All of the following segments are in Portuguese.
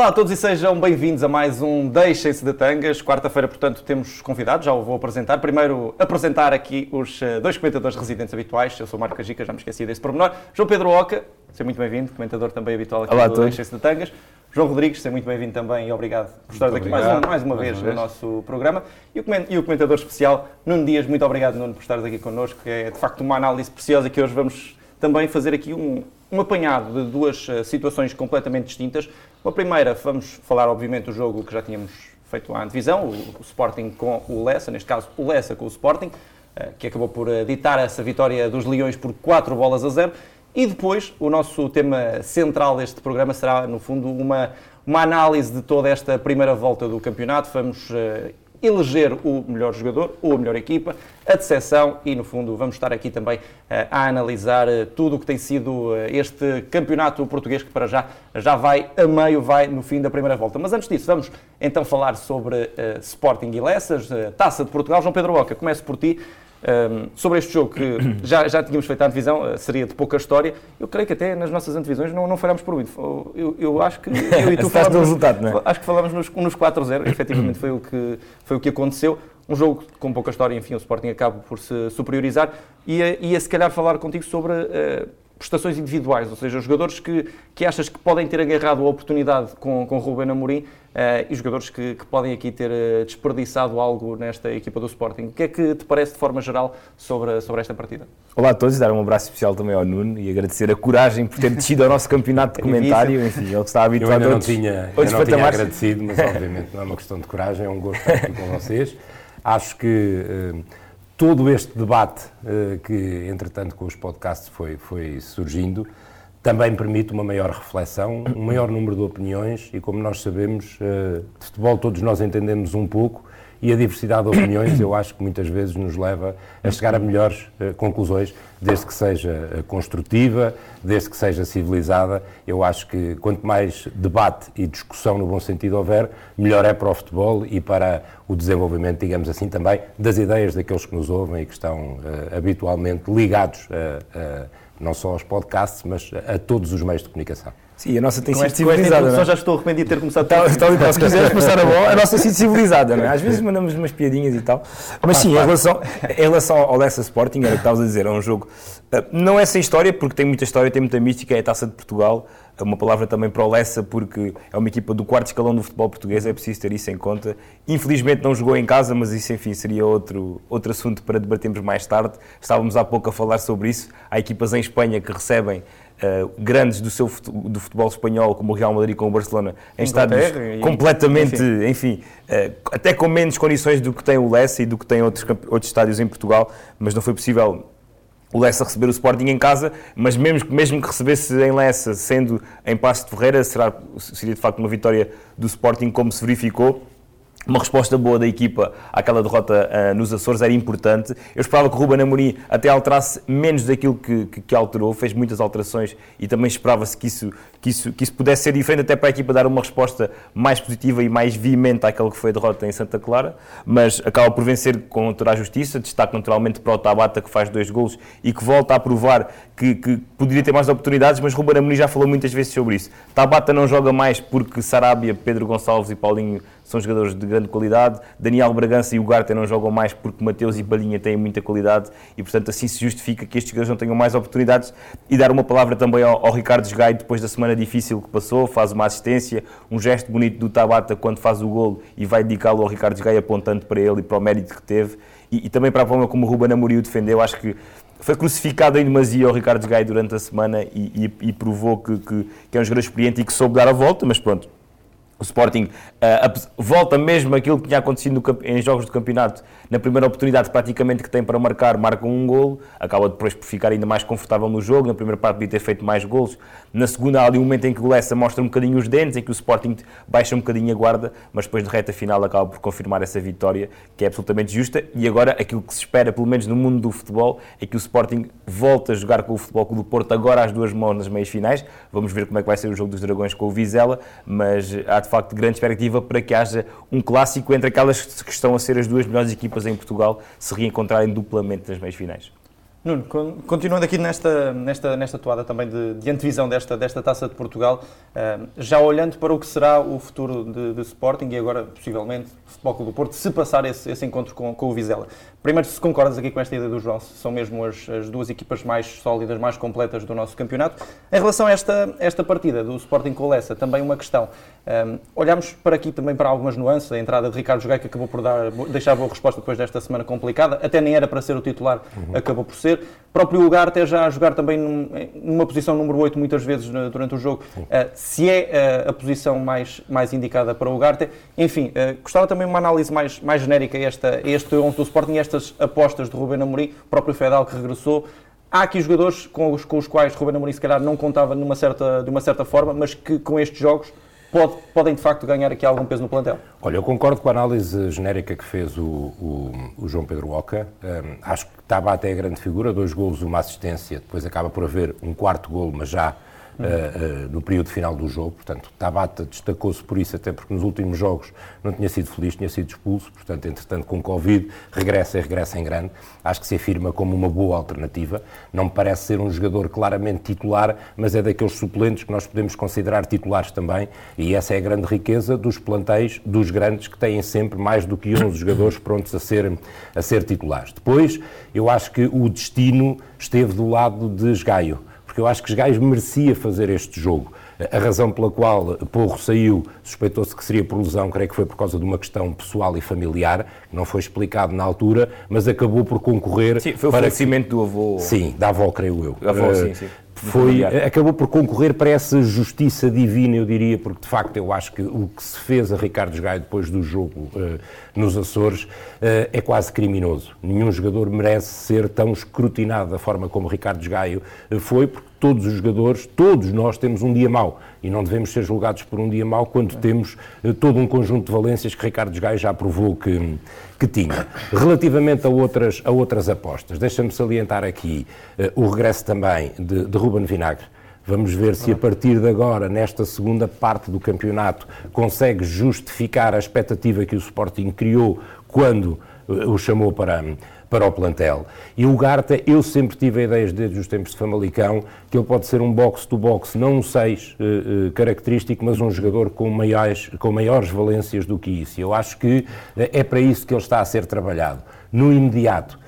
Olá a todos e sejam bem-vindos a mais um Deixem-se de Tangas. Quarta-feira, portanto, temos convidados, já o vou apresentar. Primeiro, apresentar aqui os eh, dois comentadores residentes habituais. Eu sou o Marco Cajica, já me esqueci desse pormenor. João Pedro Oca, seja muito bem-vindo, comentador também habitual aqui Olá do Deixem-se de Tangas. João Rodrigues, seja muito bem-vindo também e obrigado por estar aqui mais uma, mais uma mais vez uma no nosso programa. E o, coment- o comentador especial, Nuno Dias, muito obrigado, Nuno, por estares aqui connosco. É de facto uma análise preciosa que hoje vamos também fazer aqui um, um apanhado de duas eh, situações completamente distintas. Uma primeira, vamos falar obviamente do jogo que já tínhamos feito à antevisão, o, o Sporting com o Lessa, neste caso o Lessa com o Sporting, eh, que acabou por eh, ditar essa vitória dos Leões por 4 bolas a 0. E depois, o nosso tema central deste programa será, no fundo, uma, uma análise de toda esta primeira volta do campeonato. Vamos eh, eleger o melhor jogador ou a melhor equipa, a decepção e, no fundo, vamos estar aqui também eh, a analisar eh, tudo o que tem sido eh, este campeonato português que para já já vai a meio, vai no fim da primeira volta. Mas antes disso, vamos então falar sobre Sporting e Lessas, Taça de Portugal. João Pedro Boca, começo por ti. Um, sobre este jogo que já, já tínhamos feito a antevisão, uh, seria de pouca história. Eu creio que até nas nossas antevisões não, não falhámos por muito. Eu, eu acho que eu e tu falámos, resultado, não é? Acho que falámos nos, nos 4-0, efetivamente foi o, que, foi o que aconteceu. Um jogo com pouca história, enfim, o Sporting acaba por se superiorizar. Ia, ia se calhar falar contigo sobre uh, prestações individuais, ou seja, os jogadores que, que achas que podem ter agarrado a oportunidade com, com Ruben Amorim e jogadores que, que, podem aqui ter uh, desperdiçado algo nesta equipa do Sporting. O que é que te parece de forma geral sobre, sobre esta partida? Olá a todos, dar um abraço especial também ao Nuno e agradecer a coragem por ter descido ao nosso campeonato de comentário. Enfim, ele está Eu habituado ainda a não tinha, outros eu não tinha agradecido, mas obviamente não é uma questão de coragem, é um gosto estar aqui com vocês. Acho que eh, todo este debate eh, que, entretanto, com os podcasts foi, foi surgindo, também permite uma maior reflexão, um maior número de opiniões e, como nós sabemos, eh, de futebol todos nós entendemos um pouco e a diversidade de opiniões eu acho que muitas vezes nos leva a chegar a melhores eh, conclusões, desde que seja eh, construtiva, desde que seja civilizada. Eu acho que quanto mais debate e discussão no bom sentido houver, melhor é para o futebol e para o desenvolvimento, digamos assim, também das ideias daqueles que nos ouvem e que estão habitualmente ligados a, não só aos podcasts, mas a, todos os meios de comunicação. Sim, a nossa tem Com sido civilizada. não é? já estou arrependido de ter começado por- está ali, então, se quiseres passar a bola, a nossa tem sido civilizada, não é? Às vezes mandamos umas piadinhas e tal. Mas sim, em relação, em relação ao Lessa Sporting, era o que estavas a dizer, é um jogo. eh, Não é sem história, porque tem muita história, tem muita mística, é a taça de Portugal. É uma palavra também para o Lessa, porque é uma equipa do quarto escalão do futebol português, é preciso ter isso em conta. Infelizmente não jogou em casa, mas isso, enfim, seria outro, outro assunto para debatermos mais tarde. Estávamos há pouco a falar sobre isso. Há equipas em Espanha que recebem eh, grandes do, seu, do futebol espanhol, como o Real Madrid com o Barcelona, em estádios e- completamente, enfim, eh, até com menos condições do que tem o Lessa e do que tem outros, outros estádios em Portugal, mas não foi possível o Lessa receber o Sporting em casa, mas mesmo, que- mesmo que recebesse em Lessa, sendo em Passo de Ferreira, será, seria de facto uma vitória do Sporting como se verificou. Uma resposta boa da equipa àquela derrota ah, nos Açores era importante. Eu esperava que o Ruben Amorim até alterasse menos daquilo que, que, que alterou, fez muitas alterações e também esperava-se que isso, que, isso, que isso pudesse ser diferente até para a equipa dar uma resposta mais positiva e mais veemente àquela que foi a derrota em Santa Clara, mas acaba por vencer com toda a justiça, destaque naturalmente para o Tabata que faz dois golos e que volta a provar que, que poderia ter mais oportunidades, mas Ruben Amorim já falou muitas vezes sobre isso. Tabata não joga mais porque Sarabia, Pedro Gonçalves e Paulinho são jogadores de grande qualidade. Daniel Bragança e Ugarte não jogam mais porque Mateus e Palhinha têm muita qualidade e, portanto, assim se justifica que estes jogadores não tenham mais oportunidades. E dar uma palavra também ao, ao Ricardo Gai depois da semana difícil que passou, faz uma assistência, um gesto bonito do Tabata quando faz o golo e vai dedicá-lo ao Ricardo Gai apontando para ele e para o mérito que teve. E, e também para a forma como o Ruben Amorim o defendeu, acho que foi crucificado em demasia ao Ricardo Gai durante a semana e, e- e provou que, que- que é um jogador experiente e que soube dar a volta, mas pronto, o Sporting uh, volta mesmo aquilo que tinha acontecido no, em jogos do campeonato. Na primeira oportunidade, praticamente, que tem para marcar, marca um golo, acaba depois por ficar ainda mais confortável no jogo. Na primeira parte, podia ter feito mais golos. Na segunda, há ali um momento em que o Lessa mostra um bocadinho os dentes, em que o Sporting baixa um bocadinho a guarda, mas depois de reta final acaba por confirmar essa vitória, que é absolutamente justa. E agora, aquilo que se espera, pelo menos no mundo do futebol, é que o Sporting volte a jogar com o Futebol Clube do Porto, agora às duas mãos nas meias finais. Vamos ver como é que vai ser o jogo dos Dragões com o Vizela, mas há de facto grande expectativa para que haja um clássico entre aquelas que estão a ser as duas melhores equipas em Portugal se reencontrarem duplamente nas meias finais. Nuno, continuando aqui nesta, nesta, nesta toada também de, de antevisão desta, desta Taça de Portugal, uh, já olhando para o que será o futuro de, de Sporting e agora, possivelmente, Futebol Clube do Porto, se passar esse, esse encontro com, com o Vizela. Primeiro, se concordas aqui com esta ideia do João, são mesmo as, as, duas equipas mais sólidas, mais completas do nosso campeonato. Em relação a esta, esta partida do Sporting com o Lessa, também uma questão. Um, olhamos para aqui também para algumas nuances. A entrada de Ricardo Jogai, que acabou por dar, deixar boa resposta depois desta semana complicada, até nem era para ser o titular, uhum. acabou por ser. Próprio lugar, até já a jogar também num, numa posição número 8 muitas vezes durante o jogo, uh, se é uh, a posição mais, mais indicada para o Ugarte. Enfim, uh, gostava também uma análise mais, mais genérica a, esta, a este 11 do Sporting e apostas de Ruben Amorim, o próprio Fedal que regressou. Há aqui jogadores com os, com os quais Ruben Amorim se calhar não contava numa certa, de uma certa forma, mas que com estes jogos pode, podem de facto ganhar aqui algum peso no plantel. Olha, eu concordo com a análise genérica que fez o, o, o João Pedro Oca. Um, acho que estava até a grande figura, dois golos, uma assistência, depois acaba por haver um quarto golo, mas já uh, no período final do jogo. Portanto, Tabata destacou-se por isso, até porque nos últimos jogos não tinha sido feliz, tinha sido expulso. Portanto, entretanto, com Covid, regressa e regressa em grande. Acho que se afirma como uma boa alternativa. Não me parece ser um jogador claramente titular, mas é daqueles suplentes que nós podemos considerar titulares também. E essa é a grande riqueza dos plantéis dos grandes que têm sempre mais do que 11 jogadores prontos a ser, a ser titulares. Depois, eu acho que o destino esteve do lado de Esgaio porque eu acho que os gajos merecia fazer este jogo. A razão pela qual Porro saiu, suspeitou-se que seria por lesão, creio que foi por causa de uma questão pessoal e familiar, que não foi explicado na altura, mas acabou por concorrer. Sim, foi o falecimento que... do avô. Sim, da avó, creio eu. avó, uh, sim, sim foi, acabou por concorrer para essa justiça divina, eu diria, porque de facto eu acho que o que se fez a Ricardo Gaio depois do jogo uh, nos Açores uh, é quase criminoso. Nenhum jogador merece ser tão escrutinado da forma como Ricardo Gaio foi, porque todos os jogadores, todos nós temos um dia mau e não devemos ser julgados por um dia mau quando temos todo um conjunto de valências que Ricardo Gaio já provou que, que tinha. Relativamente a outras, a outras apostas, deixa-me salientar aqui o regresso também de, de Ruben Vinagre. Vamos ver se a partir de agora, nesta segunda parte do campeonato, consegue justificar a expectativa que o Sporting criou quando eh, o chamou para, para o plantel. E o Garta, eu sempre tive ideias desde os tempos de Famalicão que ele pode ser um box-to-box, não um 6 uh, uh, característico, mas um jogador com maiores, com maiores valências do que isso. Eu acho que uh, é para isso que ele está a ser trabalhado. No imediato,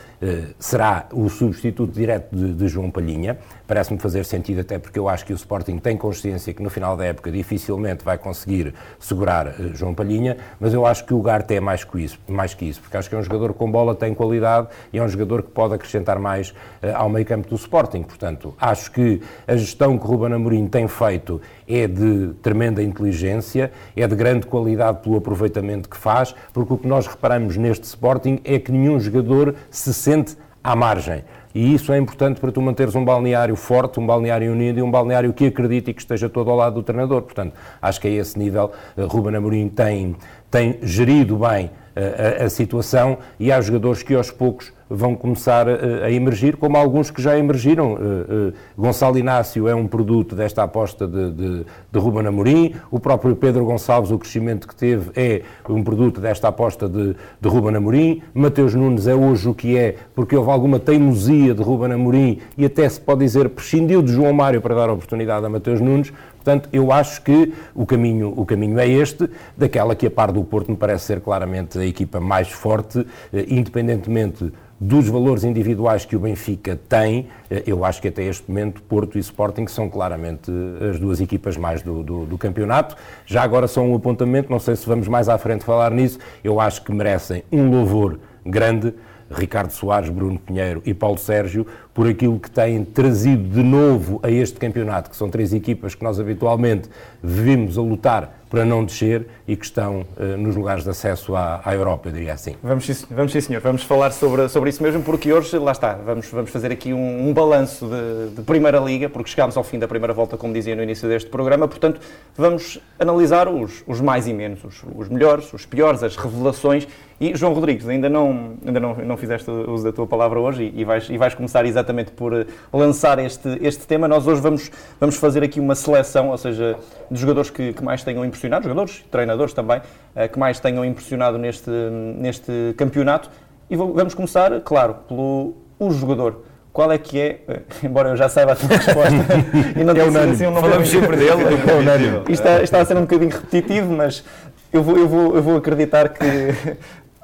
será o substituto direto de, de João Palhinha, parece-me fazer sentido, até porque eu acho que o Sporting tem consciência que no final da época dificilmente vai conseguir segurar uh, João Palhinha, mas eu acho que o Garte é mais que, isso, mais que isso, porque acho que é um jogador com bola, tem qualidade e é um jogador que pode acrescentar mais uh, ao meio campo do Sporting. Portanto, acho que a gestão que Ruben Amorim tem feito é de tremenda inteligência, é de grande qualidade pelo aproveitamento que faz, porque o que nós reparamos neste Sporting é que nenhum jogador se sente à margem. E isso é importante para tu manteres um balneário forte, um balneário unido e um balneário que acredite e que esteja todo ao lado do treinador. Portanto, acho que a esse nível uh, Ruben Amorim tem, tem gerido bem uh, a, a situação e há jogadores que aos poucos vão começar a, a emergir, como alguns que já emergiram. Uh, uh, Gonçalo Inácio é um produto desta aposta de, de, de Ruben Amorim, o próprio Pedro Gonçalves, o crescimento que teve, é um produto desta aposta de, de Ruben Amorim. Mateus Nunes é hoje o que é, porque houve alguma teimosia de Ruben Amorim e até se pode dizer prescindiu de João Mário para dar oportunidade a Mateus Nunes. Portanto, eu acho que o caminho, o caminho é este, daquela que a par do Porto me parece ser claramente a equipa mais forte, eh, independentemente dos valores individuais que o Benfica tem, eh, eu acho que até este momento Porto e Sporting são claramente eh, as duas equipas mais do, do, do, campeonato. Já agora só um apontamento, não sei se vamos mais à frente falar nisso, eu acho que merecem um louvor grande. Ricardo Soares, Bruno Pinheiro e Paulo Sérgio, por aquilo que têm trazido de novo a este campeonato, que são três equipas que nós habitualmente vimos a lutar para não descer e que estão uh, nos lugares de acesso à, à, Europa, eu diria assim. Vamos, vamos sim, senhor. Vamos falar sobre, sobre isso mesmo, porque hoje, lá está, vamos, vamos fazer aqui um, um balanço de, de, Primeira Liga, porque chegámos ao fim da primeira volta, como dizia no início deste programa, portanto, vamos analisar os, os mais e menos, os, os melhores, os piores, as revelações e João Rodrigues, ainda não, ainda não, não fizeste uso da tua palavra hoje e, e, vais, e vais começar exatamente por eh, lançar este, este tema. Nós hoje vamos, vamos fazer aqui uma seleção, ou seja, de jogadores que, que mais tenham impressionado, jogadores, treinadores também, uh, que mais tenham impressionado neste, neste campeonato. E vamos começar, claro, pelo o jogador qual é que é, eh, embora eu já saiba a tua resposta, e não é unânime, assim, não falamos sempre dele, é unânime. Isto está, está, a ser um bocadinho repetitivo, mas eu vou, eu vou, eu vou acreditar que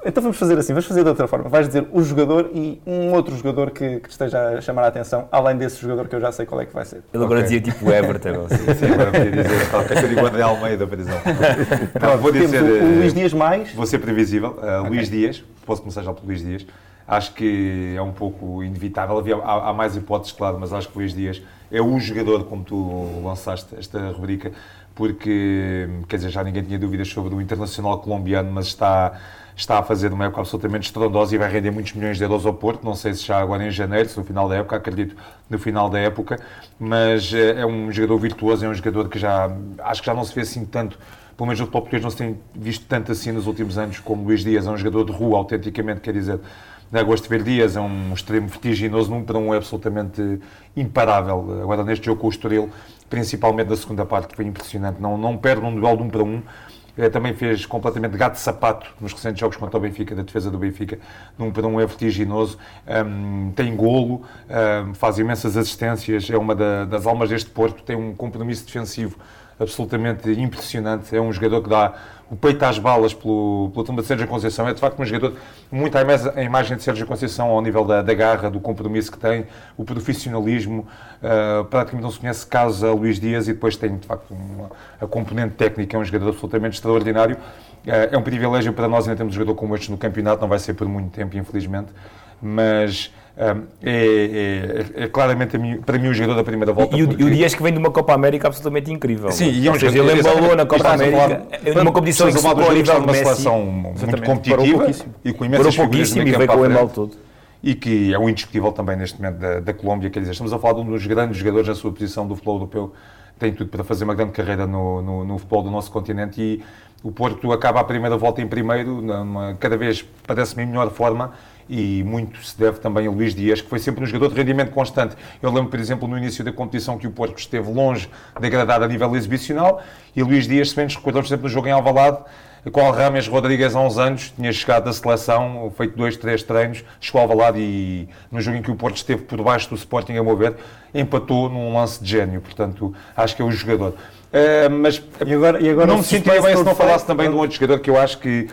então vamos fazer assim, vamos fazer de outra forma. Vais dizer o jogador e um outro jogador que, que te esteja a chamar a atenção, além desse jogador que eu já sei qual é que vai ser. Ele agora okay. dizia tipo Everton. Sim, sim, agora podia dizer. Que eu digo André Almeida, por exemplo. Não, vou dizer. O, o Luís Dias mais. Vou ser previsível. Uh, okay. Luís Dias, posso começar já pelo Luís Dias. Acho que é um pouco inevitável. Havia, há, há mais hipóteses, claro, mas acho que o Luís Dias é o jogador, como tu lançaste esta rubrica, porque, quer dizer, já ninguém tinha dúvidas sobre o internacional colombiano, mas está está a fazer uma época absolutamente estrondosa e vai render muitos milhões de euros ao Porto. Não sei se já agora em janeiro, se no final da época, acredito no final da época, mas eh, é um jogador virtuoso, é um jogador que já acho que já não se vê assim tanto. Pelo menos o futebol português não se tem visto tanto assim nos últimos anos como Luís Dias, é um jogador de rua, autenticamente, quer dizer, na gosto de ver Dias, é um extremo vertiginoso, num para um é absolutamente imparável. Agora neste jogo com o Estoril, principalmente da segunda parte, que foi impressionante, não, não perde um duelo de um para um, também fez completamente gato de sapato nos recentes jogos contra o Benfica, da defesa do Benfica, num um é vertiginoso, um, tem golo, um, faz imensas assistências, é uma da, das almas deste Porto, tem um compromisso defensivo absolutamente impressionante, é um jogador que dá o peito às balas pelo, pelo tumba de Sérgio Conceição. É de facto um jogador muito à imagem de Sérgio Conceição ao nível da, da garra, do compromisso que tem, o profissionalismo. Uh, praticamente não se conhece caso a Luís Dias e depois tem de facto uma, a componente técnica. É um jogador absolutamente extraordinário. Uh, é um privilégio para nós ainda termos um jogador como este no campeonato, não vai ser por muito tempo, infelizmente. Mas é, é, é, claramente para mim o jogador da primeira volta. E, porque... e o Dias que vem de uma Copa América absolutamente incrível. Sim, e é um seja, ele embalou na Copa América, numa competição que se a nível de uma seleção muito competitiva e com imensas pouquíssimo e veio com o embalo todo. E que é um indiscutível também neste momento da, da Colômbia, quer dizer, estamos a falar de um dos grandes jogadores na sua posição do futebol europeu, tem tudo para fazer uma grande carreira no, no, no futebol do nosso continente. E o Porto acaba a primeira volta em primeiro, numa, cada vez parece-me em melhor forma, e muito se deve também a Luís Dias, que foi sempre um jogador de rendimento constante. Eu lembro, por exemplo, no início da competição que o Porto esteve longe de agradar a nível exibicional e Luís Dias, se bem nos recordamos sempre no jogo em Alvalade, qual Rames Rodrigues há uns anos tinha chegado da seleção, feito dois, três treinos, chegou ao Alvalade e no jogo em que o Porto esteve por baixo do Sporting a mover, empatou num lance de gênio, portanto acho que é o jogador. Uh, mas e agora, e agora não me sentia bem se não falasse também de um outro jogador que eu acho que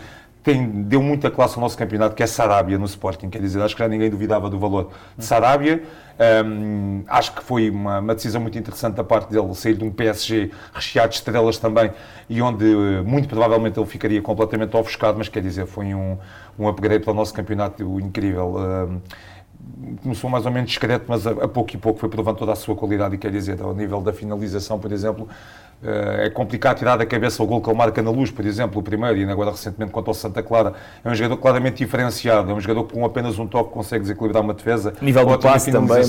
tem, deu muita classe ao nosso campeonato, que é Sarabia no Sporting. Quer dizer, acho que já ninguém duvidava do valor de Sarabia. Um, acho que foi uma, uma, decisão muito interessante da parte dele sair de um PSG recheado de estrelas também e onde muito provavelmente ele ficaria completamente ofuscado, mas quer dizer, foi um, um upgrade para o nosso campeonato incrível. Um, começou mais ou menos discreto, mas a, a, pouco e pouco foi provando toda a sua qualidade e quer dizer, ao nível da finalização, por exemplo, é complicado tirar da cabeça o gol que ele marca na luz, por exemplo, o primeiro, e agora recentemente contra o Santa Clara. É um jogador claramente diferenciado, é um jogador que com apenas um toque consegue desequilibrar uma defesa. Nível do passe também,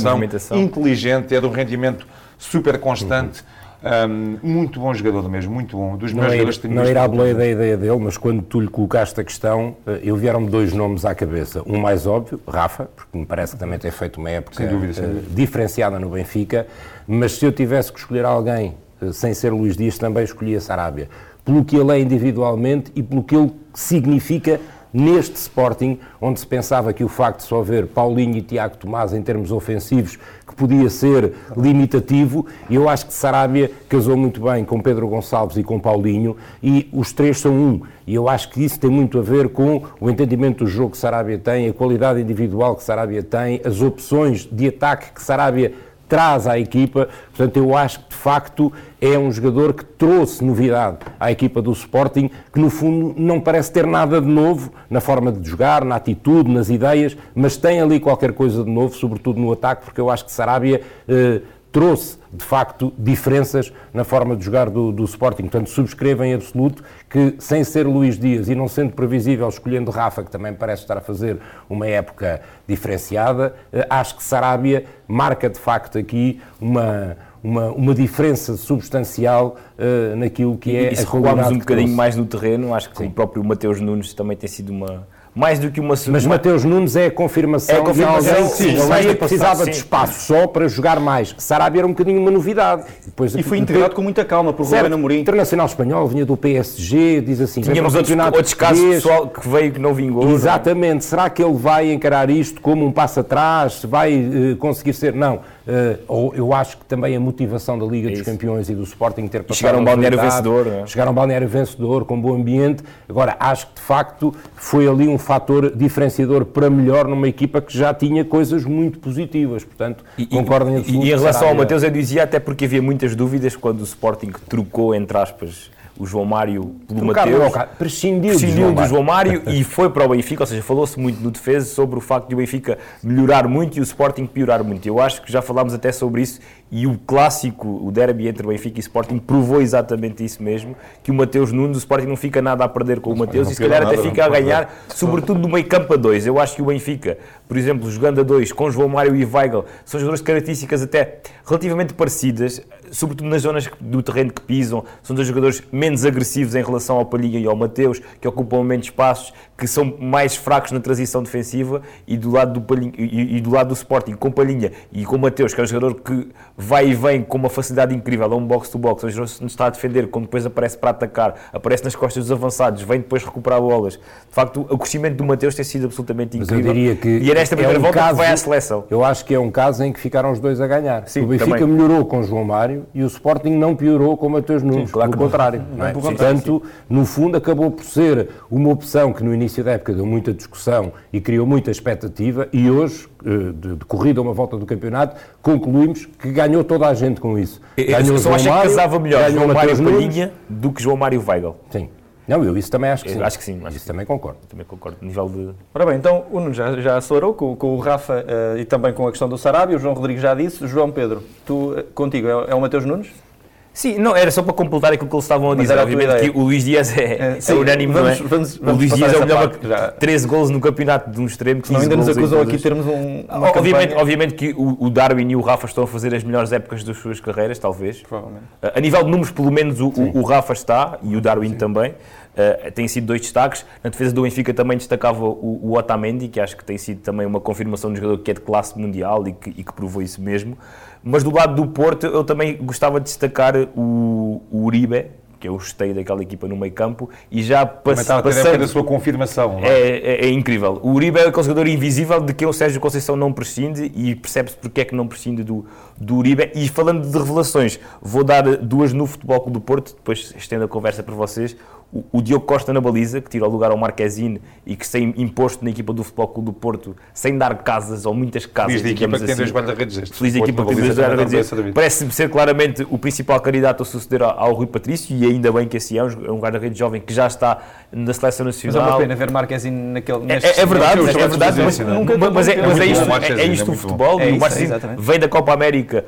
inteligente, é de um rendimento super constante. Uhum. Um, muito bom jogador mesmo, muito bom. Dos não melhores ir, Não irá boleia da ideia dele, mas quando tu lhe colocaste a questão, eh, eu vieram-me dois nomes à cabeça. Um mais óbvio, Rafa, porque me parece que também tem feito uma época sem dúvida, sem dúvida. diferenciada no Benfica, mas se eu tivesse que escolher alguém eh, sem ser Luís Dias, também escolhia Sarabia. Pelo que ele é individualmente e pelo que ele significa neste Sporting, onde se pensava que o facto de só haver Paulinho e Tiago Tomás em termos ofensivos, que podia ser limitativo, eu acho que Sarabia casou muito bem com Pedro Gonçalves e com Paulinho, e os três são um. E eu acho que isso tem muito a ver com o entendimento do jogo que Sarabia tem, a qualidade individual que Sarabia tem, as opções de ataque que Sarabia traz à equipa. Portanto, eu acho que de facto é um jogador que trouxe novidade à equipa do Sporting, que no fundo não parece ter nada de novo na forma de jogar, na atitude, nas ideias, mas tem ali qualquer coisa de novo, sobretudo no ataque, porque eu acho que Sarabia. Eh, trouxe, de facto, diferenças na forma de jogar do, do Sporting. Portanto, subscrevo em absoluto que, sem ser Luís Dias e não sendo previsível, escolhendo Rafa, que também parece estar a fazer uma época diferenciada, eh, acho que Sarabia marca, de facto, aqui uma, uma, uma diferença substancial uh, naquilo que é e, se a um bocadinho mais no terreno, acho que Sim. o próprio Mateus Nunes também tem sido uma mais do que uma Mas Mateus Nunes é a confirmação, é a confirmação de alguém sim, que precisava sim. de espaço só para jogar mais. Sarabia era um bocadinho uma novidade. Depois, e foi integrado com muita calma por Ruben Amorim. Internacional Espanhol, vinha do PSG, diz assim... Tínhamos outros, outros casos pessoal que veio que não vingou. É? Exatamente. Não? Será que ele vai encarar isto como um passo atrás? Vai uh, conseguir ser... Não. Uh, eu acho que também a motivação da Liga é dos Campeões e do Sporting ter passado... chegar a um balneário vencedor. É? Chegar a um balneário vencedor, com bom ambiente. Agora, acho que de facto foi ali um fator diferenciador para melhor numa equipa que já tinha coisas muito positivas. Portanto, e, concordo em. E, e em relação ao Mateus, eu dizia até porque havia muitas dúvidas quando o Sporting trocou, entre aspas, o João Mário pelo Mateus. Prescindiu, prescindiu do João Mário e foi para o Benfica, ou seja, falou-se muito no defesa sobre o facto de o Benfica melhorar muito e o Sporting piorar muito. Eu acho que já falámos até sobre isso e o clássico, o derby entre Benfica e Sporting, provou exatamente isso mesmo, que o Mateus Nunes, o Sporting não fica nada a perder com o Mateus e se calhar até fica a ganhar, sobretudo no meio campo a dois. Eu acho que o Benfica, por exemplo, jogando a dois com João Mário e Weigl, são jogadores de características até relativamente parecidas, sobretudo nas zonas do terreno que pisam, são dois jogadores menos agressivos em relação ao Palhinha e ao Mateus, que ocupam menos espaços, que são mais fracos na transição defensiva. E do lado do, Palhinha, e, e do, lado do Sporting, com Palhinha e com Mateus, que é um jogador que vai e vem com uma facilidade incrível, é um box-to-box, -box, onde está a defender, quando depois aparece para atacar, aparece nas costas dos avançados, vem depois recuperar bolas. De facto, o crescimento do Mateus tem sido absolutamente incrível. e é nesta primeira é um volta caso, que vai à seleção. Eu acho que é um caso em que ficaram os dois a ganhar. Sim, o Benfica também. melhorou com João Mário e o Sporting não piorou com Mateus Nunes, claro pelo contrário. Não, é? Portanto, no fundo, acabou por ser uma opção que no início da época deu muita discussão e criou muita expectativa e hoje, eh, de, de corrida a uma volta do campeonato, concluímos que ganhou toda a gente com isso. Ganhou eu só acho que casava melhor João Mário Palhinha do que João Mário Weigl. Sim. Não, eu isso também acho que sim. Acho que sim. Acho isso também concordo. Também concordo. Nível de... Ora bem, então o Nuno já, já acelerou com, com o Rafa uh, e também com a questão do Sarabia, o João Rodrigues já disse. João Pedro, tu, uh, contigo, é, é o Mateus Nunes? Sim, não, era só para completar aquilo que eles estavam a dizer. Obviamente que o Luís Dias é, é, sim, é unânime, vamos, não é? Vamos, vamos o Luís Dias é o melhor, 13 gols no campeonato de um extremo. Não, ainda nos acusou aqui termos um. obviamente, obviamente que o, o, Darwin e o Rafa estão a fazer as melhores épocas das suas carreiras, talvez. Provavelmente. A nível de números, pelo menos o, o, o Rafa está e o Darwin sim. também. Uh, têm sido dois destaques. Na defesa do Benfica também destacava o, o Otamendi, que acho que tem sido também uma confirmação de um jogador que é de classe mundial e que, e que provou isso mesmo. Mas do lado do Porto, eu também gostava de destacar o, o Uribe, que eu gostei daquela equipa no meio campo e já pass passando... da sua confirmação. É? É, é, é? incrível. O Uribe é o jogador invisível de quem o Sérgio Conceição não prescinde e percebe-se porque é que não prescinde do, do Uribe. E falando de revelações, vou dar duas no Futebol Clube do Porto, depois estendo a conversa para vocês o, o Diogo Costa na baliza, que tira o lugar ao Marquezine e que se imposto na equipa do Futebol Clube do Porto, sem dar casas ou muitas casas. Feliz de equipa assim. que tem dois guarda-redes. Feliz de equipa que tem dois guarda-redes. Parece ser claramente o principal candidato a suceder ao, ao Rui Patrício e ainda bem que assim é um, um guarda-redes jovem que já está na seleção nacional. Mas é uma pena ver Marquezine naquele. É, é, é verdade, é, é verdade, mas, mas, é, mas é isto, é, é isto o futebol. É isso, vem da Copa América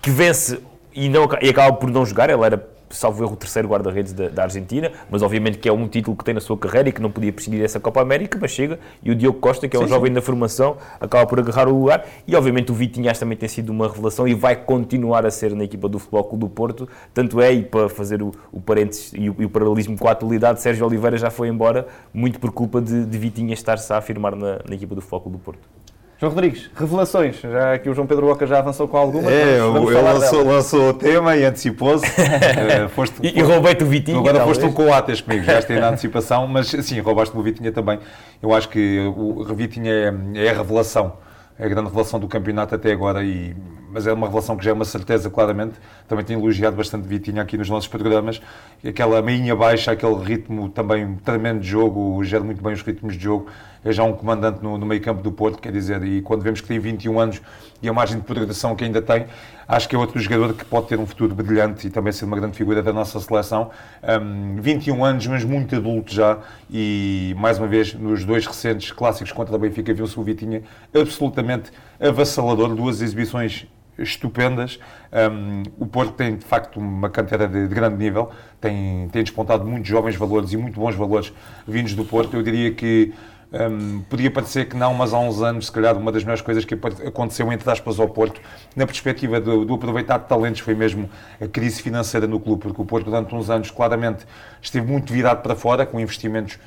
que vence e, não, e acaba por não jogar, ele era salvo erro, o terceiro guarda-redes da, da, Argentina, mas obviamente que é um título que tem na sua carreira e que não podia prescindir dessa Copa América, mas chega, e o Diogo Costa, que é um sim, jovem sim. da formação, acaba por agarrar o lugar, e obviamente o Vitinhas também tem sido uma revelação e vai continuar a ser na equipa do Futebol Clube do Porto, tanto é, e para fazer o, o parênteses e o, e o, paralelismo com a atualidade, Sérgio Oliveira já foi embora, muito por culpa de, de Vitinhas estar-se a afirmar na, na equipa do Futebol Clube do Porto. João Rodrigues, revelações. Já que o João Pedro Boca já avançou com algumas. É, vamos lançou, lançou, o tema e antecipou-se. uh, e, e roubei-te o Vitinha. Agora foste um coates comigo, já tem na antecipação, mas sim, roubaste-me o Vitinha também. Eu acho que o Vitinha é, é a revelação é a grande revelação do campeonato até agora, e, mas é uma revelação que já é uma certeza, claramente. Também tenho elogiado bastante Vitinha aqui nos nossos programas. Aquela meinha baixa, aquele ritmo também tremendo de jogo, gera muito bem os ritmos de jogo. É já um comandante no, no meio campo do Porto, quer dizer, e quando vemos que tem 21 anos e a margem de progressão que ainda tem, acho que é outro jogador que pode ter um futuro brilhante e também ser uma grande figura da nossa seleção. Um, 21 anos, mas muito adulto já, e mais uma vez, nos dois recentes clássicos contra a Benfica, viu-se o Vitinha absolutamente avassalador, duas exibições estupendas. Um, o Porto tem, de facto, uma cantera de, de, grande nível, tem, tem despontado muitos jovens valores e muito bons valores vindos do Porto. Eu diria que um, podia parecer que não, mas há uns anos, se calhar, uma das melhores coisas que aconteceu, entre aspas, ao Porto, na perspectiva do, do aproveitar de talentos, foi mesmo a crise financeira no clube, porque o Porto, durante uns anos, claramente esteve muito virado para fora, com investimentos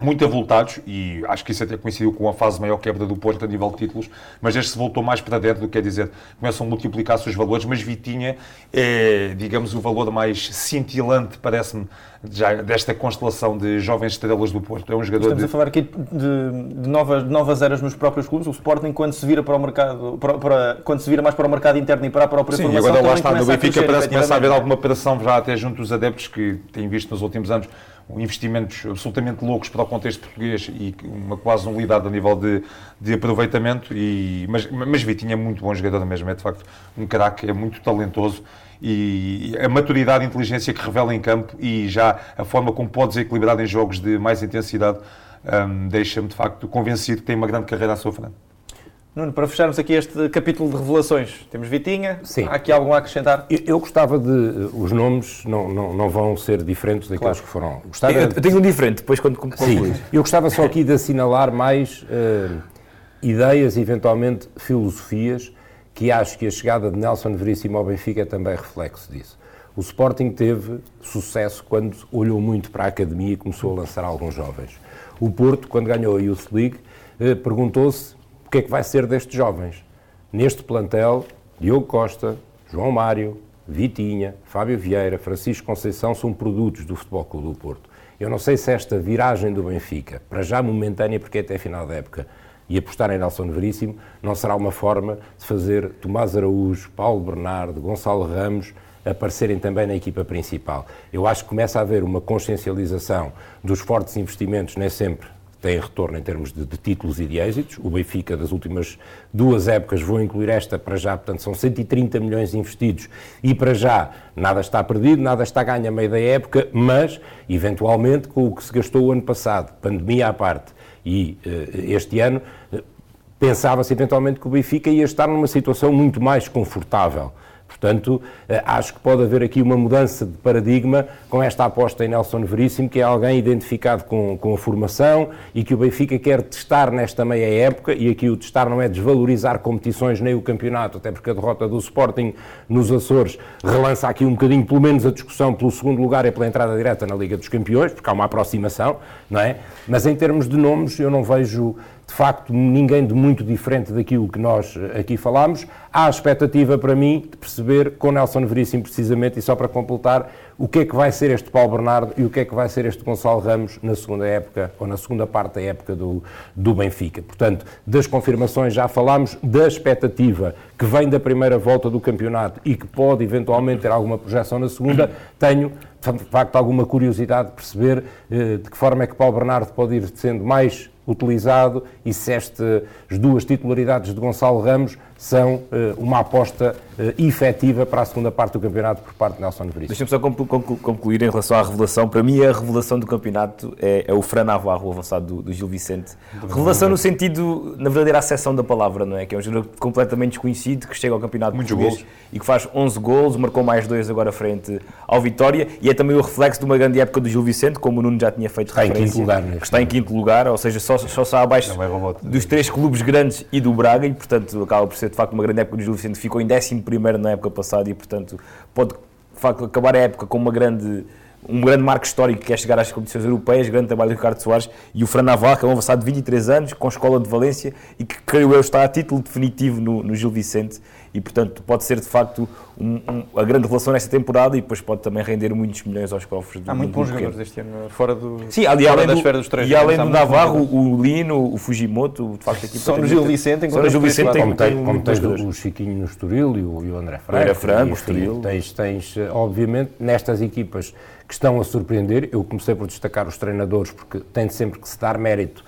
muito avultados e acho que isso até coincidiu com a fase maior quebra do Porto a nível de títulos, mas este se voltou mais para dentro, do que quer dizer, começam a multiplicar-se os valores, mas Vitinha é, digamos, o valor mais cintilante, parece-me, já desta constelação de jovens estrelas do Porto. É um jogador Estamos de... a falar aqui de, de, novas, de novas eras nos próprios clubes. O Sporting, quando se vira para o mercado, para, para, quando se vira mais para o mercado interno e para a própria Sim, formação, agora lá está, no Benfica parece que começa a haver alguma operação já até junto dos adeptos que têm visto nos últimos anos investimentos absolutamente loucos para o contexto português e uma quase nulidade a nível de, de aproveitamento. E, mas, mas Vitinho é muito bom jogador mesmo, é de facto um craque, é muito talentoso e a maturidade e inteligência que revela em campo e já a forma como pode desequilibrar em jogos de mais intensidade um, deixa-me de facto convencido que tem uma grande carreira à sua frente. Nuno, para fecharmos aqui este capítulo de revelações, temos Vitinha, Sim. há aqui algum a acrescentar? Eu, eu gostava de. Os nomes não, não, não vão ser diferentes daqueles claro. que foram. Gostava eu, eu tenho um diferente, depois quando concluís. Eu gostava só aqui de assinalar mais uh, ideias, eventualmente filosofias, que acho que a chegada de Nelson Veríssimo ao Benfica é também reflexo disso. O Sporting teve sucesso quando olhou muito para a academia e começou a lançar alguns jovens. O Porto, quando ganhou a Youth League, uh, perguntou-se que é que vai ser destes jovens? Neste plantel, Diogo Costa, João Mário, Vitinha, Fábio Vieira, Francisco Conceição são produtos do Futebol Clube do Porto. Eu não sei se esta viragem do Benfica, para já momentânea, porque é até final da época, e apostar em Nelson Veríssimo, não será uma forma de fazer Tomás Araújo, Paulo Bernardo, Gonçalo Ramos aparecerem também na equipa principal. Eu acho que começa a haver uma consciencialização dos fortes investimentos, nem sempre tem retorno em termos de, de, títulos e de êxitos. O Benfica, das últimas duas épocas, vou incluir esta para já, portanto, são 130 milhões investidos e para já nada está perdido, nada está ganho a meio da época, mas, eventualmente, com o que se gastou o ano passado, pandemia à parte, e uh, este ano, uh, pensava-se eventualmente que o Benfica ia estar numa situação muito mais confortável Portanto, eh, acho que pode haver aqui uma mudança de paradigma com esta aposta em Nelson Veríssimo, que é alguém identificado com, com a formação e que o Benfica quer testar nesta meia época, e aqui o testar não é desvalorizar competições nem o campeonato, até porque a derrota do Sporting nos Açores relança aqui um bocadinho, pelo menos, a discussão pelo segundo lugar e pela entrada direta na Liga dos Campeões, porque há uma aproximação, não é? Mas em termos de nomes, eu não vejo de facto ninguém de muito diferente daquilo que nós eh, aqui falámos. Há a expectativa para mim de perceber com Nelson Veríssimo precisamente, e só para completar, o que é que vai ser este Paulo Bernardo e o que é que vai ser este Gonçalo Ramos na segunda época, ou na segunda parte da época do, do Benfica. Portanto, das confirmações já falámos, da expectativa que vem da primeira volta do campeonato e que pode eventualmente ter alguma projeção na segunda, tenho de facto alguma curiosidade de perceber eh, de que forma é que Paulo Bernardo pode ir sendo mais utilizado e se estas duas titularidades de Gonçalo Ramos são uh, uma aposta uh, efetiva para a segunda parte do campeonato por parte de Nelson Veríssimo. Deixa-me só concluir em relação à revelação. Para mim, a revelação do campeonato é, é o Fran Navarro, o avançado do, do Gil Vicente. Revelação no sentido, na verdadeira acessão da palavra, não é? Que é um jogador completamente desconhecido, que chega ao campeonato Muitos português gols. e que faz 11 gols, marcou mais dois agora frente ao Vitória e é também o reflexo de uma grande época do Gil Vicente, como o Nuno já tinha feito está referência. Em quinto lugar, que está em quinto lugar, ou seja, só, só está abaixo é dos três clubes grandes e do Braga e, portanto, acaba por ser de facto uma grande época do Gil Vicente. Ficou em 11 na época passada e, portanto, pode de facto acabar a época com uma grande um grande marco histórico que é chegar às competições europeias, grande trabalho do Ricardo Soares e o Fran Navarro, que é um avançado de 23 anos, com a escola de Valência e que, creio eu, está a título definitivo no, no Gil Vicente e, portanto, pode ser de facto um, um, a grande revelação nesta temporada e depois pode também render muitos milhões aos cofres do Há muito bons jogadores este ano, fora do. Sim, ali, além da esfera dos três. E além do Navarro, o Lino, o Fujimoto, de facto, aqui Só no Gil Vicente, só no Gil Vicente tem, como tem, como tens o Chiquinho no Estoril e o, e o André Franco. André Franco, o Estoril. Tens, tens, obviamente, nestas equipas que estão a surpreender, eu comecei por destacar os treinadores, porque tem sempre que se dar mérito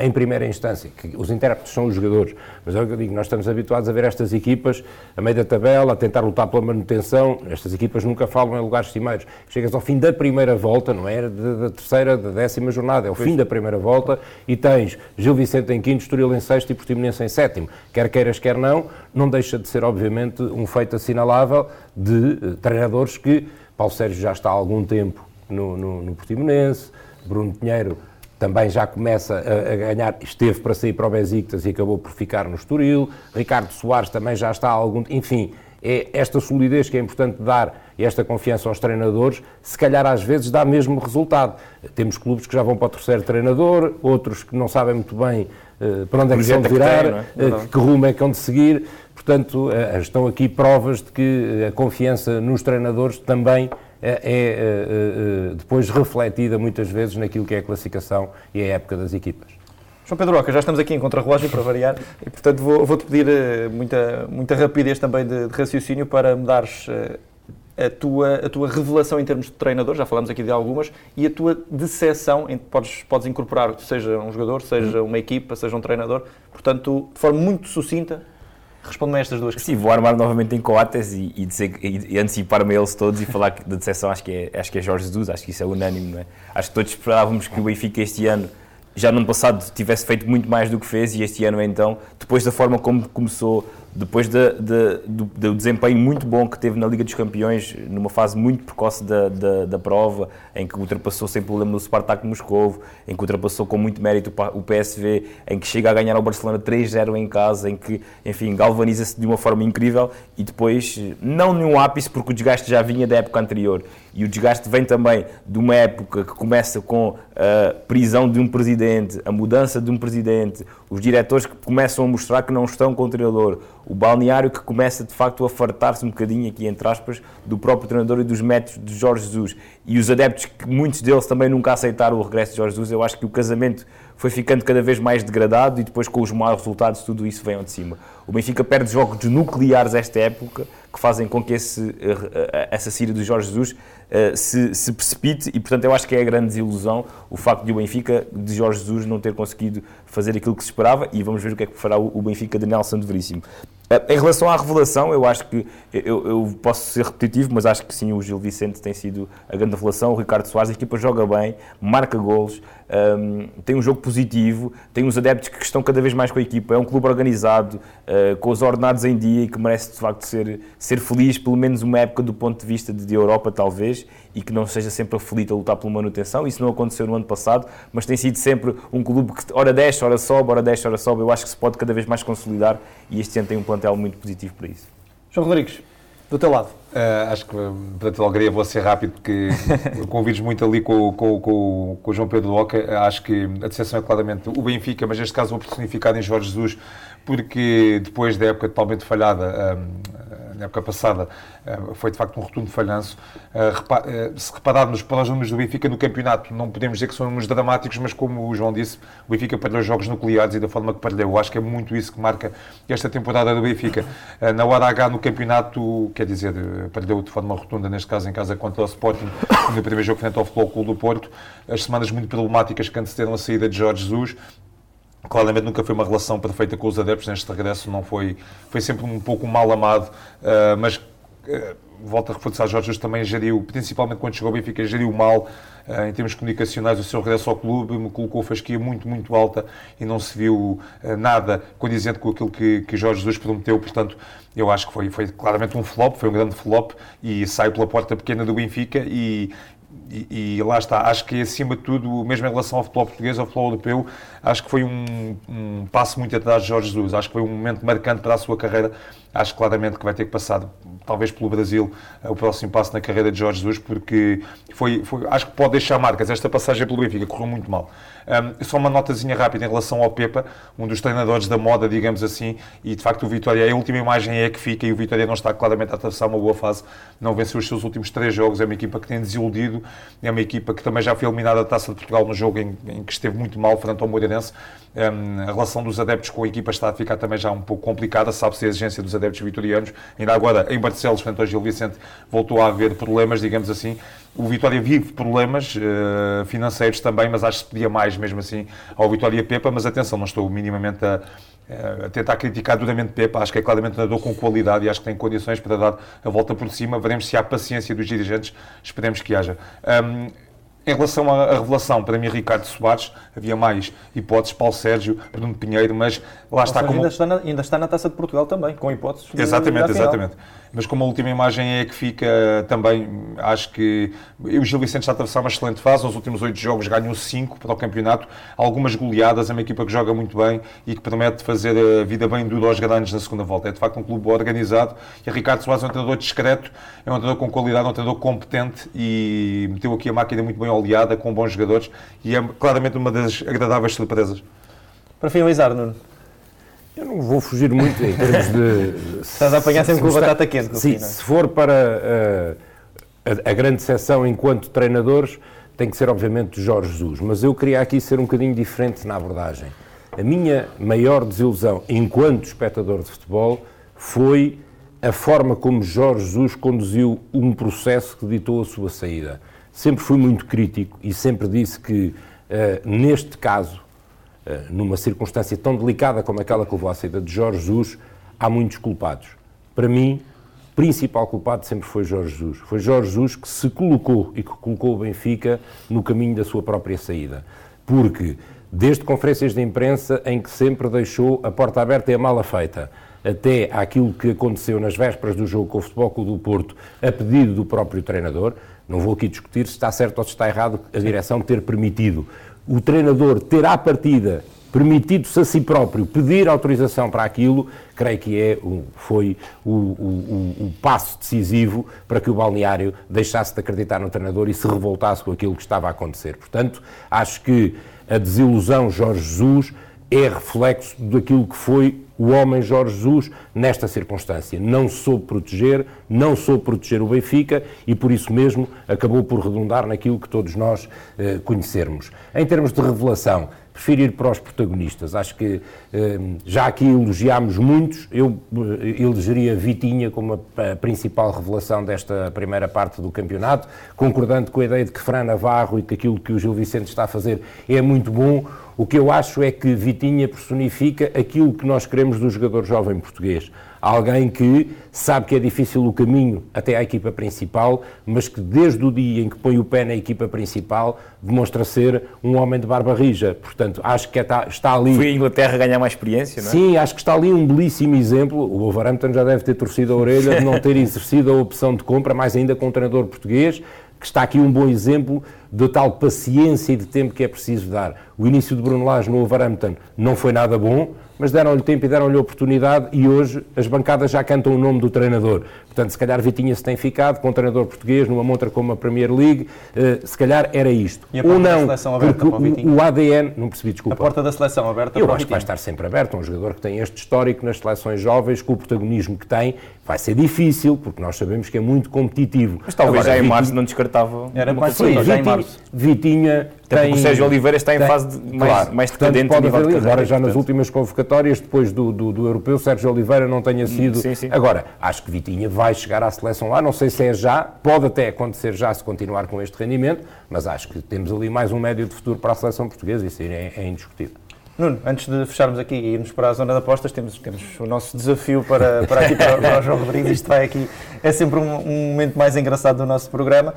em primeira instância, que os intérpretes são os jogadores, mas é o que eu digo, nós estamos habituados a ver estas equipas a meio da tabela, a tentar lutar pela manutenção, estas equipas nunca falam em lugares cimeiros. Chegas ao fim da primeira volta, não é da terceira, da décima jornada, é o fim da primeira volta e tens Gil Vicente em quinto, Estoril em sexto e Portimonense em sétimo. Quer queiras, quer não, não deixa de ser, obviamente, um feito assinalável de uh, treinadores que Paulo Sérgio já está há algum tempo no, no, no Portimonense, Bruno Pinheiro também já começa a, a, ganhar, esteve para sair para o Besiktas e acabou por ficar no Estoril, Ricardo Soares também já está há algum... Enfim, é esta solidez que é importante dar e esta confiança aos treinadores, se calhar às vezes dá mesmo resultado. Temos clubes que já vão para o terceiro treinador, outros que não sabem muito bem uh, para onde é que vão virar, que, tem, é? uh, que rumo é que vão de seguir. Portanto, uh, estão aqui provas de que a confiança nos treinadores também é, é, é, depois refletida muitas vezes naquilo que é a classificação e a época das equipas. João Pedro Oca, já estamos aqui em contra-relógio para variar e, portanto, vou-te vou pedir muita, muita rapidez também de, de raciocínio para me dares a tua, a tua revelação em termos de treinador, já falámos aqui de algumas, e a tua decepção, em que podes, podes incorporar, seja um jogador, seja uma equipa, seja um treinador. Portanto, de forma muito sucinta, Responde-me a estas duas questões. Sim, vou armar novamente em Coates e, e, e, e antecipar-me a eles todos e falar da decepção, acho que, é, acho que é Jorge Jesus, acho que isso é unânime, não é? Acho que todos esperávamos que o Benfica este ano, já no ano passado, tivesse feito muito mais do que fez e este ano então, depois da forma como começou depois de, de, do, do, desempenho muito bom que teve na Liga dos Campeões, numa fase muito precoce da, da, da prova, em que ultrapassou sem problema o Spartak Moscovo, em que ultrapassou com muito mérito o PSV, em que chega a ganhar ao Barcelona 3-0 em casa, em que, enfim, galvaniza-se de uma forma incrível e depois, não nenhum ápice, porque o desgaste já vinha da época anterior. E o desgaste vem também de uma época que começa com a prisão de um presidente, a mudança de um presidente, os diretores que começam a mostrar que não estão com o treinador, o balneário que começa de facto a fartar-se um bocadinho, aqui entre aspas, do próprio treinador e dos métodos de Jorge Jesus. E os adeptos, que muitos deles também nunca aceitaram o regresso de Jorge Jesus, eu acho que o casamento foi ficando cada vez mais degradado e depois com os maus resultados tudo isso vem ao de cima. O Benfica perde jogos nucleares esta época que fazem com que esse, eh, eh, essa saída do Jorge Jesus uh, se, se, precipite e, portanto, eu acho que é a grande desilusão o facto de o Benfica, de Jorge Jesus, não ter conseguido fazer aquilo que se esperava e vamos ver o que é que fará o Benfica de Nelson de Veríssimo. Em relação à revelação, eu acho que eu, eu, posso ser repetitivo, mas acho que sim, o Gil Vicente tem sido a grande revelação. O Ricardo Soares, a equipa joga bem, marca golos, um, tem um jogo positivo, tem uns adeptos que estão cada vez mais com a equipa. É um clube organizado, uh, com os ordenados em dia e que merece de facto ser, ser feliz, pelo menos uma época do ponto de vista de, de Europa, talvez, e que não seja sempre aflito a lutar pela manutenção. Isso não aconteceu no ano passado, mas tem sido sempre um clube que ora desce, ora sobe, ora desce, ora sobe. Eu acho que se pode cada vez mais consolidar e este ano tem um plantel muito positivo para isso. João Rodrigues, do teu lado. Uh, acho que, portanto, Algaria, vou ser rápido, porque convides muito ali com, com, com, com o João Pedro Oca. Acho que a decepção é claramente o Benfica, mas neste caso vou personificado em Jorge Jesus, porque depois da época totalmente falhada, um, na época passada, eh, foi de facto um rotundo falhanço. Eh, eh, se repararmos para os números do Benfica no campeonato, não podemos dizer que são números dramáticos, mas como o João disse, o Benfica perdeu jogos nucleares e da forma que perdeu. Eu acho que é muito isso que marca esta temporada do Benfica. Na hora H no campeonato, quer dizer, perdeu de forma rotunda, neste caso em casa contra o Sporting, no primeiro jogo frente ao Futebol Clube do Porto. As semanas muito problemáticas que antecederam a saída de Jorge Jesus, Claramente nunca foi uma relação perfeita com os adeptos neste regresso, não foi, foi sempre um pouco mal amado, uh, mas uh, volto a reforçar, Jorge Jesus também geriu, principalmente quando chegou ao Benfica, geriu mal uh, em termos comunicacionais o seu regresso ao clube, me colocou a fasquia muito, muito alta e não se viu nada condizente com aquilo que, que Jorge Jesus prometeu, portanto eu acho que foi, foi claramente um flop, foi um grande flop e sai pela porta pequena do Benfica e, e, e, lá está, acho que acima de tudo, mesmo em relação ao futebol português, ao futebol europeu, acho que foi um, um, passo muito atrás de Jorge Jesus. Acho que foi um momento marcante para a sua carreira. Acho claramente que vai ter que passar, talvez pelo Brasil, o próximo passo na carreira de Jorge Jesus, porque foi, foi acho que pode deixar marcas. Esta passagem pelo Benfica correu muito mal. Um, só uma notazinha rápida em relação ao Pepa, um dos treinadores da moda, digamos assim, e de facto o Vitória, a última imagem é que fica e o Vitória não está claramente a atravessar uma boa fase, não venceu os seus últimos três jogos, é uma equipa que tem desiludido, é uma equipa que também já foi eliminada da Taça de Portugal no jogo em, em que esteve muito mal frente ao Moreirense. Um, a relação dos adeptos com a equipa está a ficar também já um pouco complicada, sabe-se a exigência dos adeptos vitorianos. Ainda agora, em Barcelos, frente ao Gil Vicente, voltou a haver problemas, digamos assim. O Vitória vive problemas uh, financeiros também, mas acho que se pedia mais mesmo assim ao Vitória Pepa. Mas atenção, não estou minimamente a, a tentar criticar duramente Pepa. Acho que é claramente um treinador com qualidade e acho que tem condições para dar a volta por cima. Veremos se há paciência dos dirigentes. Esperemos que haja. Um, em relação à, revelação, para mim, Ricardo Soares, havia mais hipóteses, Paulo Sérgio, Bruno Pinheiro, mas lá está como... Ainda está, na, ainda está na Taça de Portugal também, com hipóteses. Exatamente, exatamente. Mas como a última imagem é que fica também, acho que o Gil Vicente está a atravessar uma excelente fase. Nos últimos oito jogos ganhou cinco para o campeonato. Algumas goleadas, é uma equipa que joga muito bem e que promete fazer a vida bem dura aos grandes na segunda volta. É de facto um clube organizado. E Ricardo Soares é um treinador discreto, é um treinador com qualidade, é um treinador competente e meteu aqui a máquina muito bem oleada, com bons jogadores e é claramente uma das agradáveis surpresas. Para finalizar, Nuno, eu não vou fugir muito em termos de. Estás a apanhar sempre com a batata quente. Sim, é? se for para uh, a, a, grande seção enquanto treinadores, tem que ser obviamente Jorge Jesus. Mas eu queria aqui ser um bocadinho diferente na abordagem. A minha maior desilusão enquanto espectador de futebol foi a forma como Jorge Jesus conduziu um processo que ditou a sua saída. Sempre fui muito crítico e sempre disse que, uh, neste caso, eh, numa circunstância tão delicada como aquela que levou à saída de Jorge Jesus, há muitos culpados. Para mim, o principal culpado sempre foi Jorge Jesus. Foi Jorge Jesus que se colocou e que colocou o Benfica no caminho da sua própria saída. Porque, desde conferências de imprensa em que sempre deixou a porta aberta e a mala feita, até aquilo que aconteceu nas vésperas do jogo com o Futebol Clube do Porto, a pedido do próprio treinador, não vou aqui discutir se está certo ou se está errado a direção ter permitido o treinador ter à partida permitido-se a si próprio pedir autorização para aquilo, creio que é, foi o, o, o, passo decisivo para que o balneário deixasse de acreditar no treinador e se revoltasse com aquilo que estava a acontecer. Portanto, acho que a desilusão Jorge Jesus é reflexo daquilo que foi o homem Jorge Jesus nesta circunstância. Não soube proteger, não soube proteger o Benfica e por isso mesmo acabou por redundar naquilo que todos nós eh, conhecermos. Em termos de revelação, prefiro ir para os protagonistas. Acho que eh, já aqui elogiámos muitos, eu eh, elegeria Vitinha como a, a, principal revelação desta primeira parte do campeonato, concordando com a ideia de que Fran Navarro e que aquilo que o Gil Vicente está a fazer é muito bom. O que eu acho é que Vitinha personifica aquilo que nós queremos do jogador jovem português. Alguém que sabe que é difícil o caminho até à equipa principal, mas que desde o dia em que põe o pé na equipa principal demonstra ser um homem de barba rija. Portanto, acho que está, está ali. Foi a Inglaterra ganhar mais experiência, não é? Sim, acho que está ali um belíssimo exemplo. O Wolverhampton já deve ter torcido a orelha de não ter exercido a opção de compra, mais ainda com um treinador português que está aqui um bom exemplo de tal paciência e de tempo que é preciso dar. O início de Bruno Lage no Wolverhampton não foi nada bom, mas deram-lhe tempo e deram-lhe oportunidade e hoje as bancadas já cantam o nome do treinador. Portanto, se calhar Vitinha se tem ficado com um treinador português numa montra como a Premier League, uh, se calhar era isto. Ou não, porque o, o, ADN, não percebi, desculpa. A porta da seleção aberta Eu acho que vai estar sempre aberta, um jogador que tem este histórico nas seleções jovens, com o protagonismo que tem, vai ser difícil, porque nós sabemos que é muito competitivo. Mas talvez Agora, já em Vitinha... março não descartava. Era mais sim, março. Vitinha tem, o Sérgio Oliveira está em tem, fase de, mais, claro, mais decadente. Pode haver, agora já nas últimas convocatórias, depois do, do, do, europeu, Sérgio Oliveira não tenha hum, sido. Sim, sim. Agora, acho que Vitinha vai chegar à seleção lá, não sei se é já, pode até acontecer já se continuar com este rendimento, mas acho que temos ali mais um médio de futuro para a seleção portuguesa, isso é, é indiscutível. Nuno, antes de fecharmos aqui e irmos para a zona de apostas, temos, temos o nosso desafio para, para aqui para, para o João Rodrigues. Isto vai aqui, é sempre um, um momento mais engraçado do nosso programa.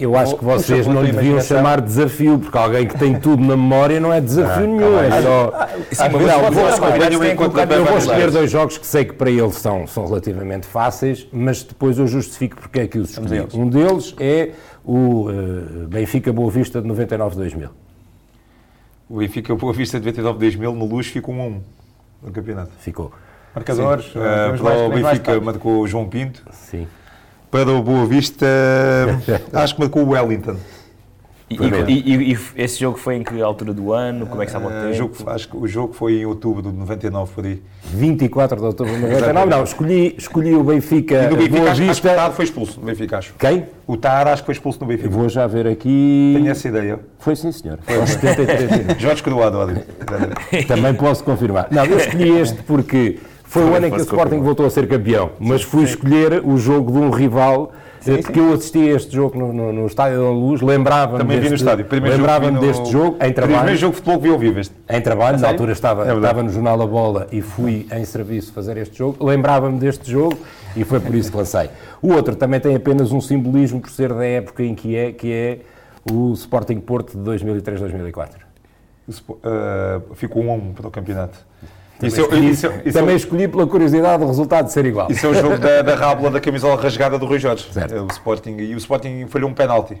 Eu acho que vocês não deviam chamar desafio, porque alguém que tem tudo na memória não é desafio ah, nenhum. Tá é só. Ah, não, vou, eu vou escolher dois jogos que sei que para eles são, são relativamente fáceis, mas depois eu justifico porque é que os escolhi. Um deles é o uh, Benfica Boa Vista de 99-2000. O Benfica Boa Vista de 99-2000 no Luz ficou 1 a 1 no campeonato. Ficou. Marcadores. Uh, para o Benfica marcou o João Pinto. Sim para o Boa Vista, acho que marcou o Wellington. E, e, e, esse jogo foi em que altura do ano? Como é que estava o ah, tempo? Jogo, acho que o jogo foi em outubro de 99, por aí. 24 de outubro de 99? Não, escolhi, escolhi o Benfica. E no Benfica Boa acho, Vista. Acho que o Tar foi expulso no Benfica, acho. Quem? O Tar acho que foi expulso no Benfica. Vou já ver aqui. Tenho essa ideia. Foi sim, senhor. Foi aos 73 Jorge Croado, Também posso confirmar. Não, eu escolhi este porque Foi o ano em que o Sporting voltou a ser campeão, mas fui escolher o jogo de um rival Sim, porque sim. eu assisti a este jogo no, no, no Estádio da Luz, lembrava-me Também deste, vi no estádio. Lembrava-me deste jogo em trabalho. Primeiro jogo de futebol que vi ao vivo este. Em trabalho, na altura estava, é estava no Jornal A Bola e fui em serviço fazer este jogo. Lembrava-me deste jogo e foi por isso que lancei. O outro também tem apenas um simbolismo por ser da época em que é, que é o Sporting Porto de 2003-2004. Uh, ficou 1 um a 1 um para o campeonato. Também, isso, escolhi, isso, isso, também escolhi pela curiosidade o resultado de ser igual. Isso é o jogo da, da rábula da camisola rasgada do Rui Jorge. Certo. O Sporting, e o Sporting falhou um penalti.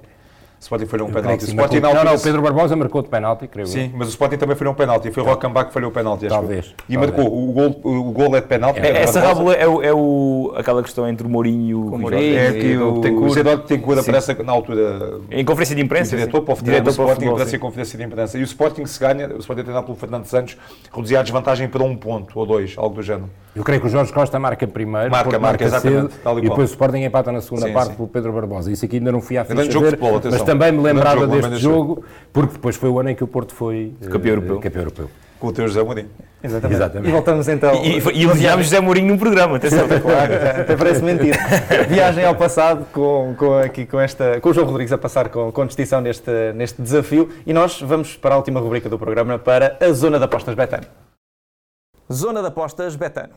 O Sporting falhou um penalti. Sim, Sporting marcou, não, não, o Pedro Barbosa marcou de penalti, creio Sim, eu. mas o Sporting também falhou um penalti. Foi o Rocambá que falhou o penalti. Talvez. E talvez. marcou. O gol, o gol é de penalti. É, é, essa rábula é, o, é o, aquela questão entre o Mourinho e o Mourinho. É que o, Zedó Tencourt aparece na altura. Em conferência de imprensa. Diretor para o futebol do Sporting aparece em conferência de imprensa. E o Sporting se ganha, o Sporting treinado pelo Fernando Santos, reduzia a desvantagem para um ponto ou dois, algo do género. Eu creio que o Jorge Costa marca primeiro, marca, marca, marca cedo, e, e depois o Sporting empata na segunda sim, parte sim. pelo Pedro Barbosa. Isso aqui ainda não fui à ficha ver, futebol, mas também me lembrava jogo, deste jogo, porque depois foi o ano em que o Porto foi campeão europeu. Uh, campeão europeu. Com o teu José Mourinho. Exatamente. Exatamente. E voltamos então. E, e, elogiámos José Mourinho num programa, atenção. claro, até parece mentira. Viagem ao passado com, com, aqui, com, esta, com o João Rodrigues a passar com, com distinção neste, neste desafio e nós vamos para a última rubrica do programa, para a Zona de Apostas Betano. Zona de Apostas Betano.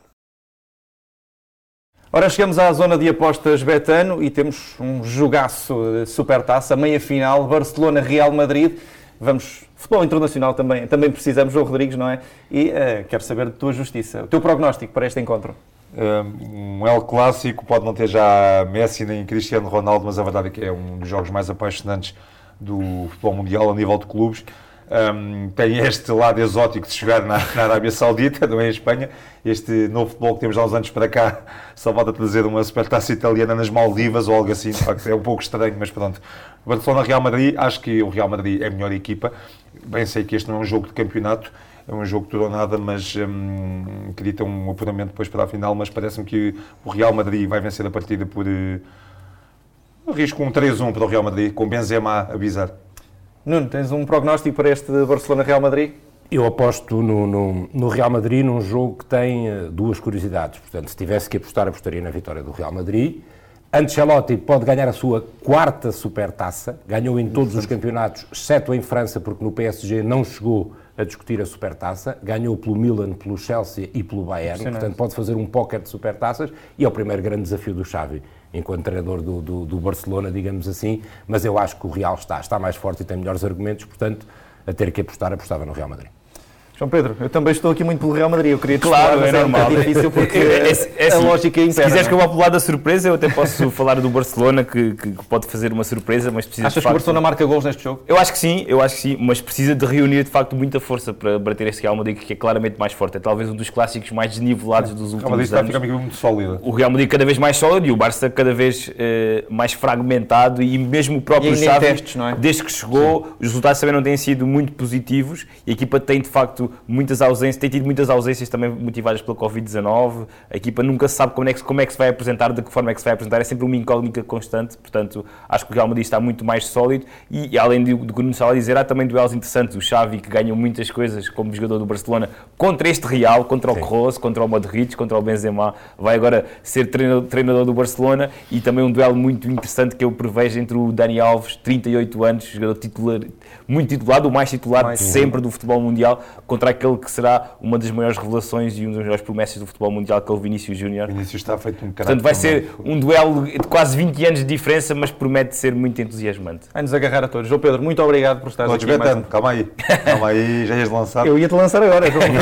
Ora, chegamos à zona de apostas Betano e temos um jogaço de supertaça, meia final, Barcelona-Real Madrid. Vamos, futebol internacional também, também precisamos, João Rodrigues, não é? E uh, quero saber de tua justiça, o teu prognóstico para este encontro. Um El Clássico pode não ter já Messi nem Cristiano Ronaldo, mas a verdade é que é um dos jogos mais apaixonantes do futebol mundial a nível de clubes um, tem este lado exótico de chegar na, na, Arábia Saudita, não é em Espanha. Este novo futebol que temos há uns anos para cá só volta a trazer uma supertaça italiana nas Maldivas ou algo assim. De facto, é um pouco estranho, mas pronto. Barcelona-Real Madrid, acho que o Real Madrid é a melhor equipa. Bem, sei que este não é um jogo de campeonato, é um jogo tudo ou nada, mas hum, acredito um apuramento depois para a final. Mas parece-me que o Real Madrid vai vencer a partida por. Uh, risco um 3-1 para o Real Madrid, com Benzema a bizar. Nuno, tens um prognóstico para este Barcelona-Real Madrid? Eu aposto no, no, no, Real Madrid num jogo que tem uh, duas curiosidades. Portanto, se tivesse que apostar, apostaria na vitória do Real Madrid. Ancelotti pode ganhar a sua quarta supertaça. Ganhou em todos os campeonatos, exceto em França, porque no PSG não chegou a discutir a supertaça. Ganhou pelo Milan, pelo Chelsea e pelo Bayern. Portanto, pode fazer um póquer de supertaças e é o primeiro grande desafio do Xavi enquanto treinador do, do, do, Barcelona, digamos assim, mas eu acho que o Real está, está mais forte e tem melhores argumentos, portanto, a ter que apostar, apostava no Real Madrid. Pedro, eu também estou aqui muito pelo Real Madrid. Eu queria claro, é, é normal. É difícil porque é, é, é, a assim, lógica é Se quiseres que eu vá pelo lado da surpresa, eu até posso falar do Barcelona, que, que, pode fazer uma surpresa, mas precisa Achas que o Barcelona marca gols neste jogo? Eu acho que sim, eu acho que sim, mas precisa de reunir de facto muita força para bater este Real Madrid, que é claramente mais forte. É talvez um dos clássicos mais desnivelados dos últimos anos. O Real Madrid está a ficar muito sólido. O Real Madrid cada vez mais sólido e o Barça cada vez eh, mais fragmentado e mesmo o próprio Xavi, testes, é? desde que chegou, sim. os resultados também não têm sido muito positivos e a equipa tem de facto muitas ausências tem tido muitas ausências também motivadas pela Covid-19. A equipa nunca sabe como é, que, como é que se vai apresentar, de que forma é que se vai apresentar, é sempre uma incógnita constante. Portanto, acho que o Real Madrid está muito mais sólido. E, e além do, do que o Nuno a dizer, há também duelos interessantes. O Xavi, que ganhou muitas coisas como jogador do Barcelona, contra este Real, contra o Kroos, contra o Modric, contra o Benzema. Vai agora ser treinador, treinador do Barcelona. E também um duelo muito interessante que eu prevejo entre o Dani Alves, 38 anos, jogador titular, muito titulado, o mais titular mais de sempre do futebol mundial, contra aquele que será uma das maiores revelações e uma das maiores promessas do futebol mundial, que é o Vinícius Júnior. Vinícius está feito um Portanto, vai ser um duelo de quase 20 anos de diferença, mas promete ser muito entusiasmante. Vai-nos agarrar a todos. João Pedro, muito obrigado por estar aqui. Mais... calma aí. Calma aí, já ias lançar. Eu ia-te lançar agora, João.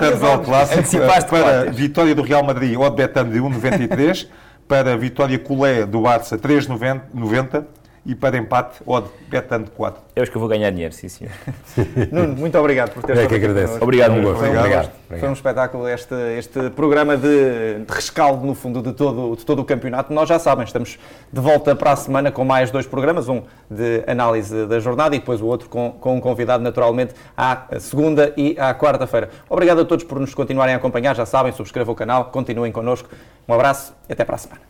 Betano clássico para vitória do Real Madrid, ou de Betano de 1,93, para vitória Colé do Barça 3,90 e para empate, odd betando 4. Eu acho que eu vou ganhar dinheiro, sim, sim. Nuno, muito obrigado por ter estado é que agradeço. Obrigado, um gosto. Obrigado. Obrigado. Foi um espetáculo este, este programa de, de, rescaldo, no fundo, de todo, de todo o campeonato. Nós já sabem, estamos de volta para a semana com mais dois programas, um de análise da jornada e depois o outro com, com um convidado, naturalmente, à segunda e à quarta-feira. Obrigado a todos por nos continuarem a acompanhar, já sabem, subscrevam o canal, continuem connosco. Um abraço e até para a semana.